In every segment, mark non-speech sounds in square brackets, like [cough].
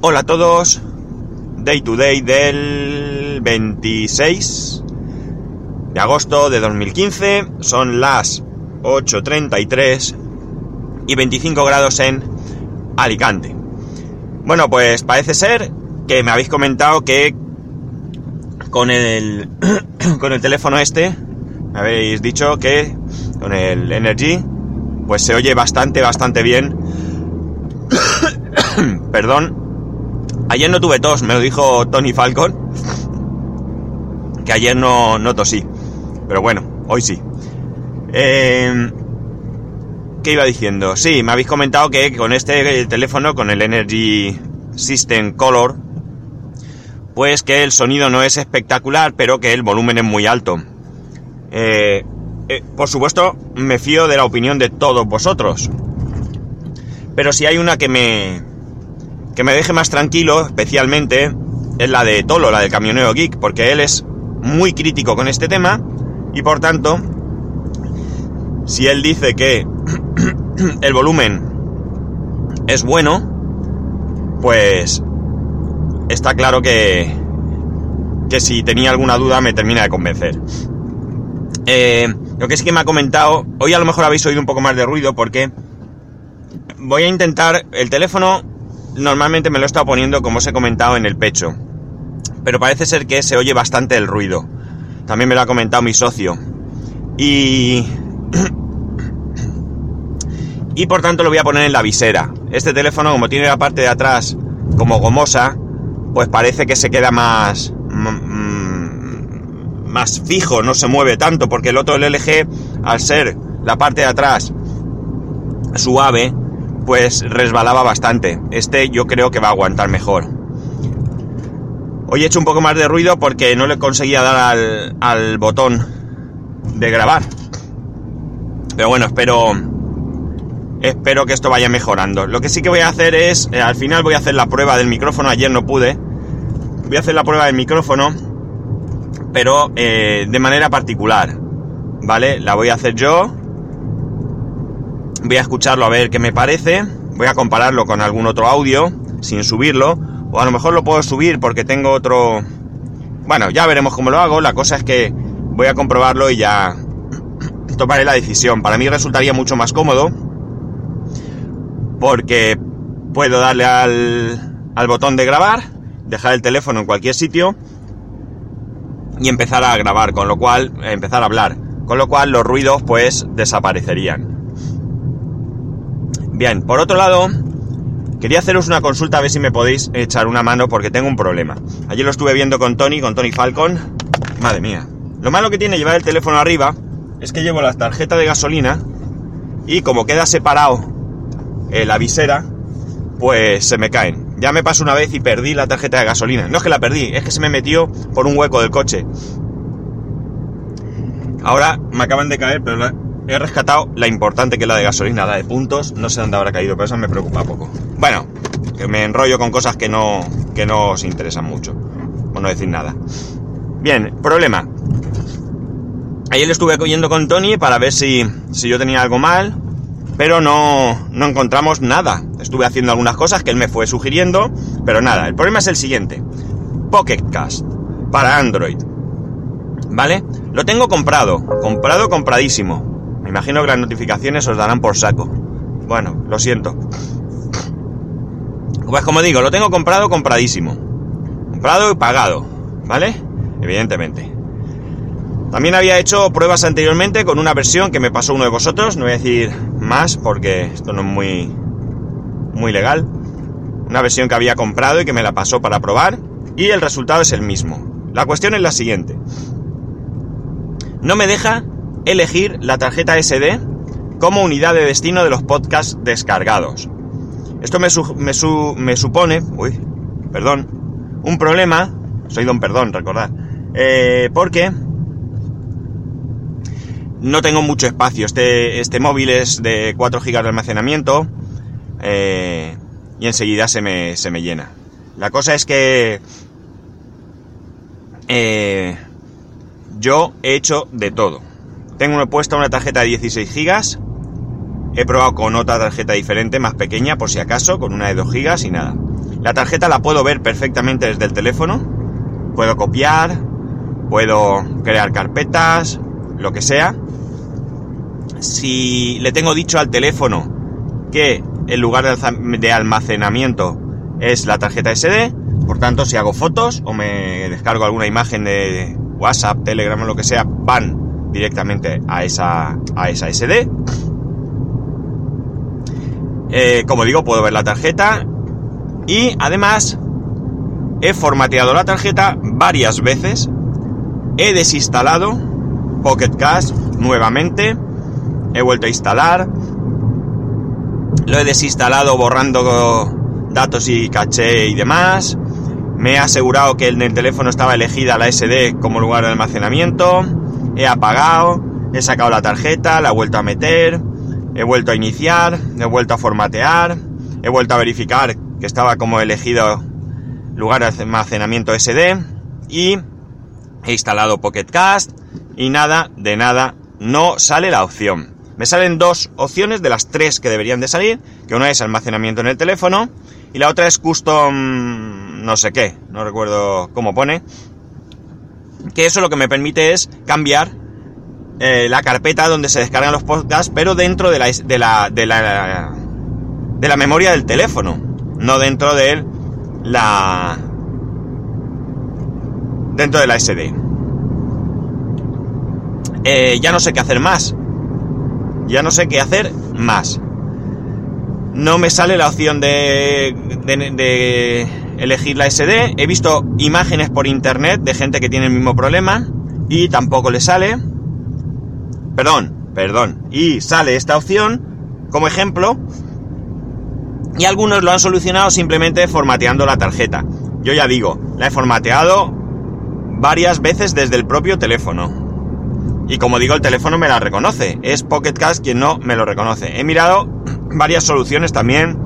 Hola a todos, Day to Day del 26 de agosto de 2015, son las 8.33 y 25 grados en Alicante. Bueno, pues parece ser que me habéis comentado que con el, [clears throat] con el teléfono este, me habéis dicho que con el Energy, pues se oye bastante, bastante bien. [coughs] Perdón, Ayer no tuve tos, me lo dijo Tony Falcon. Que ayer no, no tosí. Pero bueno, hoy sí. Eh, ¿Qué iba diciendo? Sí, me habéis comentado que con este teléfono, con el Energy System Color, pues que el sonido no es espectacular, pero que el volumen es muy alto. Eh, eh, por supuesto, me fío de la opinión de todos vosotros. Pero si hay una que me, que me deje más tranquilo, especialmente, es la de Tolo, la del camionero geek, porque él es muy crítico con este tema y por tanto, si él dice que [clears throat] el volumen es bueno, pues está claro que, que si tenía alguna duda me termina de convencer. Eh, lo que sí que me ha comentado, hoy a lo mejor habéis oído un poco más de ruido porque voy a intentar, el teléfono normalmente me lo he estado poniendo, como os he comentado, en el pecho. Pero parece ser que se oye bastante el ruido. También me lo ha comentado mi socio. Y... [coughs] y por tanto lo voy a poner en la visera. Este teléfono, como tiene la parte de atrás como gomosa, pues parece que se queda más... más fijo, no se mueve tanto, porque el otro, LG, al ser la parte de atrás suave, pues resbalaba bastante. Este yo creo que va a aguantar mejor. Hoy he hecho un poco más de ruido porque no le conseguía dar al, botón de grabar. Pero bueno, espero espero que esto vaya mejorando. Lo que sí que voy a hacer es, eh, al final voy a hacer la prueba del micrófono, ayer no pude. Voy a hacer la prueba del micrófono, pero eh, de manera particular. ¿Vale? La voy a hacer yo voy a escucharlo a ver qué me parece, voy a compararlo con algún otro audio sin subirlo, o a lo mejor lo puedo subir porque tengo otro... Bueno, ya veremos cómo lo hago, la cosa es que voy a comprobarlo y ya [clears throat] tomaré la decisión. Para mí resultaría mucho más cómodo porque puedo darle al, botón de grabar, dejar el teléfono en cualquier sitio y empezar a grabar, con lo cual, empezar a hablar, con lo cual los ruidos pues desaparecerían. Bien, por otro lado, quería haceros una consulta a ver si me podéis echar una mano porque tengo un problema. Ayer lo estuve viendo con Tony, con Tony Falcon. Madre mía. Lo malo que tiene llevar el teléfono arriba es que llevo la tarjeta de gasolina y como queda separado eh, la visera, pues se me caen. Ya me pasó una vez y perdí la tarjeta de gasolina. No es que la perdí, es que se me metió por un hueco del coche. Ahora me acaban de caer, pero la, he rescatado la importante que es la de gasolina, la de puntos, no sé dónde habrá caído, pero eso me preocupa poco. Bueno, que me enrollo con cosas que no, que no os interesan mucho, por no decir nada. Bien, problema. Ayer estuve cogiendo con Tony para ver si, si yo tenía algo mal, pero no, no encontramos nada. Estuve haciendo algunas cosas que él me fue sugiriendo, pero nada. El problema es el siguiente. Pocket Cast para Android. ¿Vale? Lo tengo comprado, comprado, compradísimo. Imagino que las notificaciones os darán por saco. Bueno, lo siento. Pues como digo, lo tengo comprado, compradísimo. Comprado y pagado, ¿vale? Evidentemente. También había hecho pruebas anteriormente con una versión que me pasó uno de vosotros, no voy a decir más porque esto no es muy, muy legal. Una versión que había comprado y que me la pasó para probar y el resultado es el mismo. La cuestión es la siguiente. No me deja elegir la tarjeta SD como unidad de destino de los podcasts descargados. Esto me, supone, uy, perdón, un problema, soy don perdón, recordad, eh, porque no tengo mucho espacio. Este, este móvil es de 4 GB de almacenamiento eh, y enseguida se me, se me llena. La cosa es que eh, yo he hecho de todo. Tengo puesta una tarjeta de 16 GB. He probado con otra tarjeta diferente, más pequeña, por si acaso, con una de 2 GB y nada. La tarjeta la puedo ver perfectamente desde el teléfono. Puedo copiar, puedo crear carpetas, lo que sea. Si le tengo dicho al teléfono que el lugar de almacenamiento es la tarjeta SD, por tanto si hago fotos o me descargo alguna imagen de WhatsApp, Telegram o lo que sea, van directamente a esa, a esa SD. Eh, como digo, puedo ver la tarjeta y además he formateado la tarjeta varias veces. He desinstalado Pocket Cash nuevamente. He vuelto a instalar. Lo he desinstalado borrando datos y caché y demás. Me he asegurado que en el teléfono estaba elegida la SD como lugar de almacenamiento. He apagado. He sacado la tarjeta. La he vuelto a meter he vuelto a iniciar, he vuelto a formatear, he vuelto a verificar que estaba como elegido lugar de almacenamiento SD y he instalado Pocket Cast y nada, de nada, no sale la opción. Me salen dos opciones de las tres que deberían de salir, que una es almacenamiento en el teléfono y la otra es custom no sé qué, no recuerdo cómo pone, que eso lo que me permite es cambiar eh, la carpeta donde se descargan los podcasts, pero dentro de la, de la, de la, de la memoria del teléfono, no dentro de la, dentro de la SD. Eh, ya no sé qué hacer más. Ya no sé qué hacer más. No me sale la opción de, de, de elegir la SD. He visto imágenes por internet de gente que tiene el mismo problema y tampoco le sale perdón, perdón, y sale esta opción como ejemplo y algunos lo han solucionado simplemente formateando la tarjeta. Yo ya digo, la he formateado varias veces desde el propio teléfono. Y como digo, el teléfono me la reconoce. Es Pocket Cash quien no me lo reconoce. He mirado [clears throat] varias soluciones también.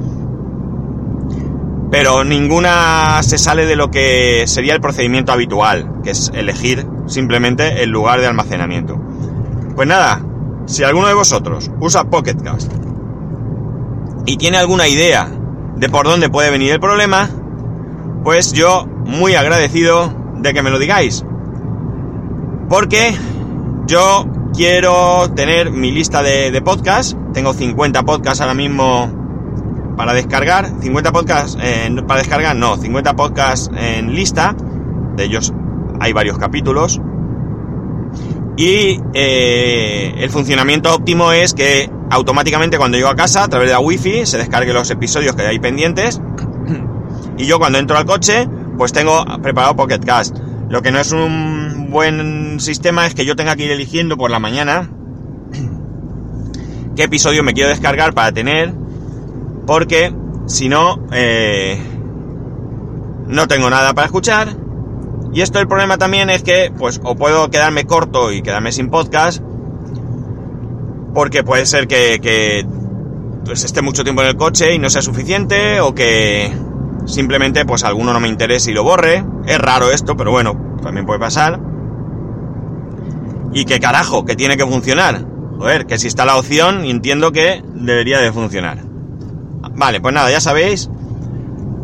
Pero ninguna se sale de lo que sería el procedimiento habitual, que es elegir simplemente el lugar de almacenamiento. Pues nada, si alguno de vosotros usa Pocket Cast y tiene alguna idea de por dónde puede venir el problema, pues yo muy agradecido de que me lo digáis. Porque yo quiero tener mi lista de, de podcasts. Tengo 50 podcasts ahora mismo para descargar. 50 podcasts para descargar, no, 50 podcasts en lista. De ellos hay varios capítulos. Y eh, el funcionamiento óptimo es que automáticamente cuando llego a casa, a través de la wifi, se descargue los episodios que hay pendientes. Y yo cuando entro al coche, pues tengo preparado Pocket Cast. Lo que no es un buen sistema es que yo tenga que ir eligiendo por la mañana qué episodio me quiero descargar para tener. Porque si no, eh, no tengo nada para escuchar y esto el problema también es que, pues, o puedo quedarme corto y quedarme sin podcast, porque puede ser que, pues, esté mucho tiempo en el coche y no sea suficiente, o que simplemente, pues, alguno no me interese y lo borre. Es raro esto, pero bueno, también puede pasar. Y que carajo, que tiene que funcionar. Joder, que si está la opción, entiendo que debería de funcionar. Vale, pues nada, ya sabéis,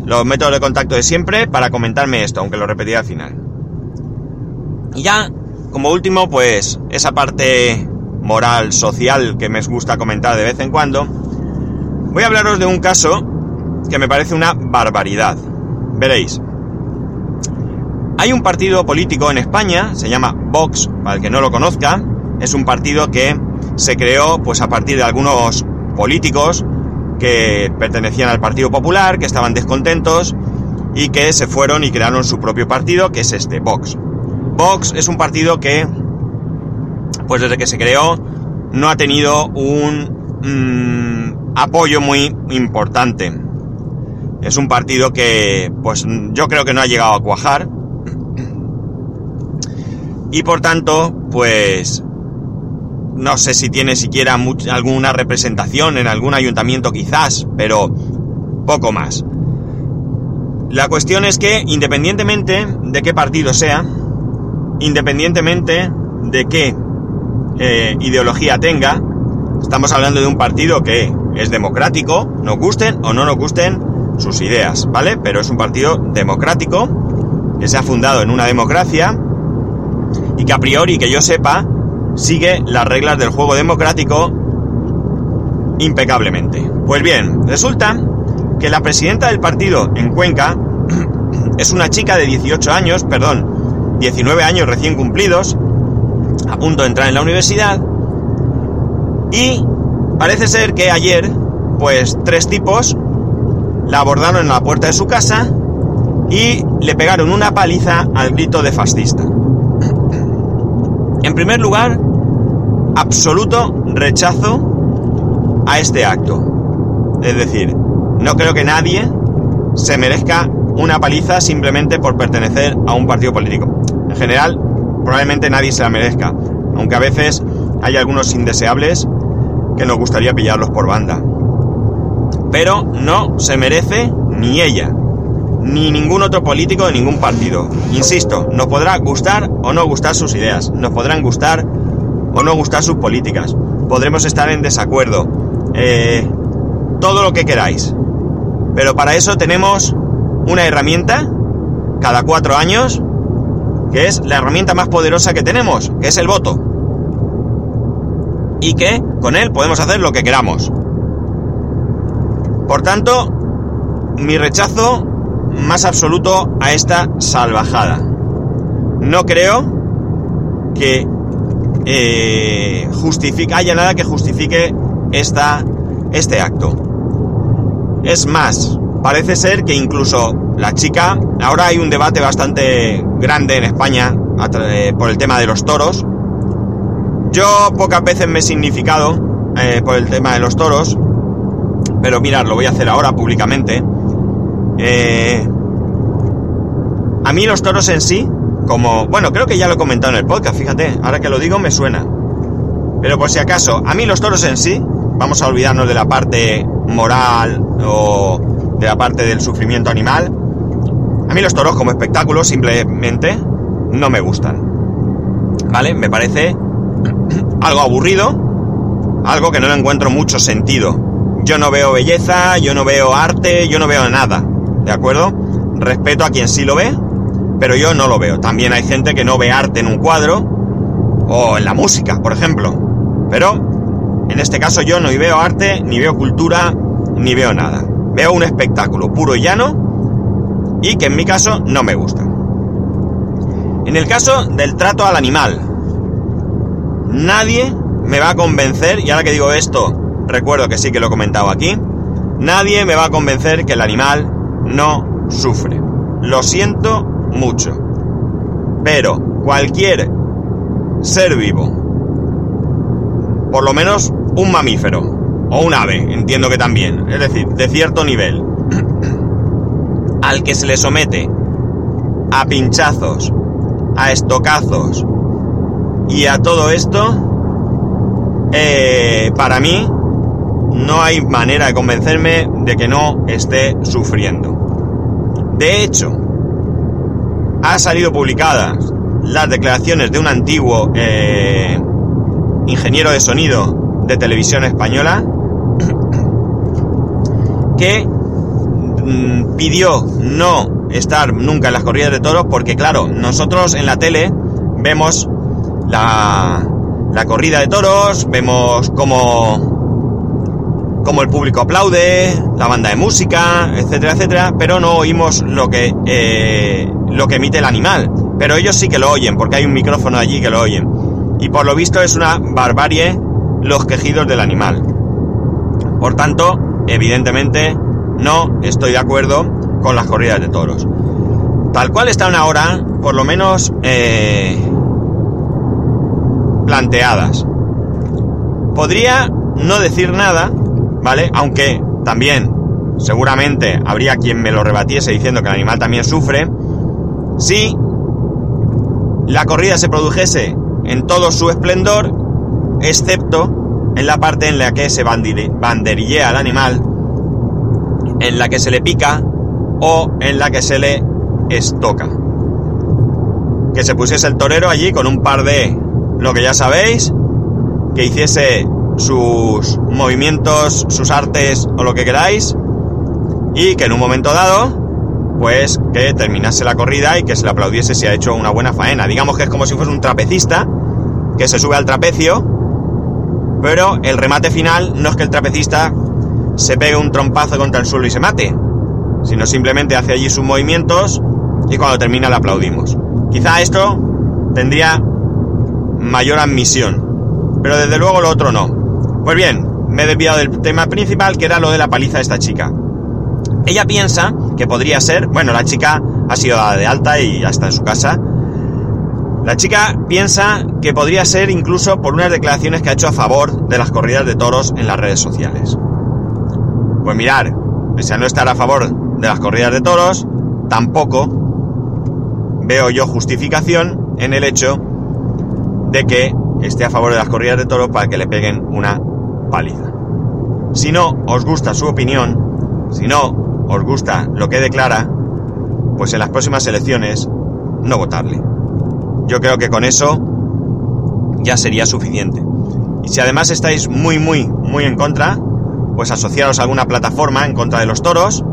los métodos de contacto de siempre para comentarme esto, aunque lo repetiré al final. Y ya, como último, pues esa parte moral, social que me gusta comentar de vez en cuando, voy a hablaros de un caso que me parece una barbaridad. Veréis. Hay un partido político en España, se llama Vox, para el que no lo conozca, es un partido que se creó pues a partir de algunos políticos que pertenecían al Partido Popular, que estaban descontentos y que se fueron y crearon su propio partido, que es este, Vox. Vox es un partido que, pues desde que se creó, no ha tenido un mm, apoyo muy importante. Es un partido que, pues yo creo que no ha llegado a cuajar. Y por tanto, pues no sé si tiene siquiera alguna representación en algún ayuntamiento quizás, pero poco más. La cuestión es que independientemente de qué partido sea, independientemente de qué eh, ideología tenga, estamos hablando de un partido que es democrático, nos gusten o no nos gusten sus ideas, ¿vale? Pero es un partido democrático, que se ha fundado en una democracia y que a priori, que yo sepa, sigue las reglas del juego democrático impecablemente. Pues bien, resulta que la presidenta del partido en Cuenca [clears throat] es una chica de 18 años, perdón, 19 años recién cumplidos, a punto de entrar en la universidad, y parece ser que ayer, pues tres tipos la abordaron en la puerta de su casa y le pegaron una paliza al grito de fascista. [clears throat] En primer lugar, absoluto rechazo a este acto. Es decir, no creo que nadie se merezca una paliza simplemente por pertenecer a un partido político. En general, probablemente nadie se la merezca, aunque a veces hay algunos indeseables que nos gustaría pillarlos por banda. Pero no se merece ni ella, ni ningún otro político de ningún partido. Insisto, nos podrá gustar o no gustar sus ideas, nos podrán gustar o no gustar sus políticas, podremos estar en desacuerdo, eh, todo lo que queráis. Pero para eso tenemos una herramienta cada cuatro años, que es la herramienta más poderosa que tenemos, que es el voto. Y que con él podemos hacer lo que queramos. Por tanto, mi rechazo más absoluto a esta salvajada. No creo que eh, haya nada que justifique esta, este acto. Es más, parece ser que incluso la chica, ahora hay un debate bastante grande en España eh, por el tema de los toros. Yo pocas veces me he significado eh, por el tema de los toros, pero mirad, lo voy a hacer ahora públicamente. Eh, a mí los toros en sí, como, bueno, creo que ya lo he comentado en el podcast, fíjate, ahora que lo digo me suena. Pero por si acaso, a mí los toros en sí, vamos a olvidarnos de la parte moral o de la parte del sufrimiento animal. A mí los toros como espectáculo simplemente no me gustan. ¿Vale? Me parece algo aburrido, algo que no le encuentro mucho sentido. Yo no veo belleza, yo no veo arte, yo no veo nada. ¿De acuerdo? Respeto a quien sí lo ve, pero yo no lo veo. También hay gente que no ve arte en un cuadro o en la música, por ejemplo. Pero en este caso yo no veo arte, ni veo cultura, ni veo nada. Veo un espectáculo puro y llano y que en mi caso no me gusta. En el caso del trato al animal, nadie me va a convencer, y ahora que digo esto, recuerdo que sí que lo he comentado aquí, nadie me va a convencer que el animal no sufre. Lo siento mucho. Pero cualquier ser vivo, por lo menos un mamífero, o un ave, entiendo que también, es decir, de cierto nivel, [clears throat] al que se le somete a pinchazos, a estocazos y a todo esto, eh, para mí no hay manera de convencerme de que no esté sufriendo. De hecho, ha salido publicadas las declaraciones de un antiguo eh, ingeniero de sonido de televisión española [clears throat] que mm, pidió no estar nunca en las corridas de toros porque claro, nosotros en la tele vemos la, la corrida de toros, vemos cómo como el público aplaude, la banda de música, etcétera, etcétera, pero no oímos lo que, eh, lo que emite el animal. Pero ellos sí que lo oyen, porque hay un micrófono allí que lo oyen. Y por lo visto es una barbarie los quejidos del animal. Por tanto, evidentemente, no estoy de acuerdo con las corridas de toros. Tal cual están ahora, por lo menos eh, planteadas. Podría no decir nada ¿vale? Aunque también seguramente habría quien me lo rebatiese diciendo que el animal también sufre, si la corrida se produjese en todo su esplendor, excepto en la parte en la que se banderillea al animal, en la que se le pica o en la que se le estoca. Que se pusiese el torero allí con un par de, lo que ya sabéis, que hiciese sus movimientos, sus artes o lo que queráis y que en un momento dado, pues que terminase la corrida y que se le aplaudiese si ha hecho una buena faena. Digamos que es como si fuese un trapecista que se sube al trapecio, pero el remate final no es que el trapecista se pegue un trompazo contra el suelo y se mate, sino simplemente hace allí sus movimientos y cuando termina le aplaudimos. Quizá esto tendría mayor admisión, pero desde luego lo otro no. Pues bien, me he desviado del tema principal que era lo de la paliza de esta chica. Ella piensa que podría ser, bueno, la chica ha sido de alta y ya está en su casa. La chica piensa que podría ser incluso por unas declaraciones que ha hecho a favor de las corridas de toros en las redes sociales. Pues mirar, pese a no estar a favor de las corridas de toros, tampoco veo yo justificación en el hecho de que esté a favor de las corridas de toros para que le peguen una paliza. Si no os gusta su opinión, si no os gusta lo que declara, pues en las próximas elecciones no votarle. Yo creo que con eso ya sería suficiente. Y si además estáis muy, muy, muy en contra, pues asociaros a alguna plataforma en contra de los toros,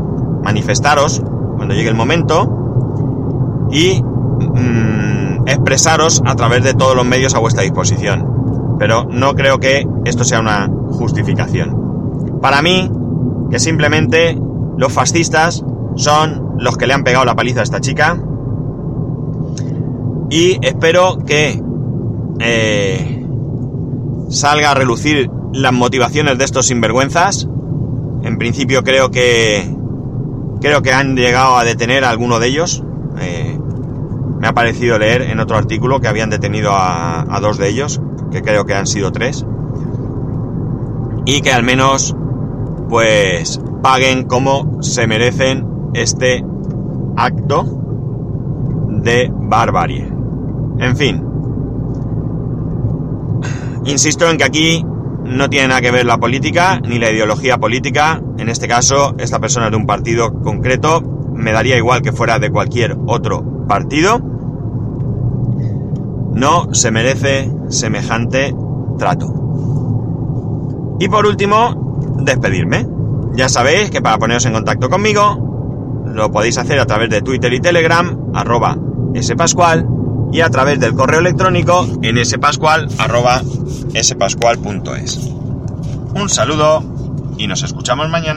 manifestaros cuando llegue el momento y mm, expresaros a través de todos los medios a vuestra disposición. Pero no creo que esto sea una justificación. Para mí, que simplemente los fascistas son los que le han pegado la paliza a esta chica. Y espero que eh, salga a relucir las motivaciones de estos sinvergüenzas. En principio creo que creo que han llegado a detener a alguno de ellos. Eh, me ha parecido leer en otro artículo que habían detenido a, dos de ellos, que creo que han sido tres, y que al menos pues paguen como se merecen este acto de barbarie. En fin, insisto en que aquí no tiene nada que ver la política ni la ideología política. En este caso, esta persona es de un partido concreto. Me daría igual que fuera de cualquier otro partido no se merece semejante trato. Y por último, despedirme. Ya sabéis que para poneros en contacto conmigo lo podéis hacer a través de Twitter y Telegram, arroba spascual, y a través del correo electrónico en spascual, arroba spascual.es. Un saludo y nos escuchamos mañana.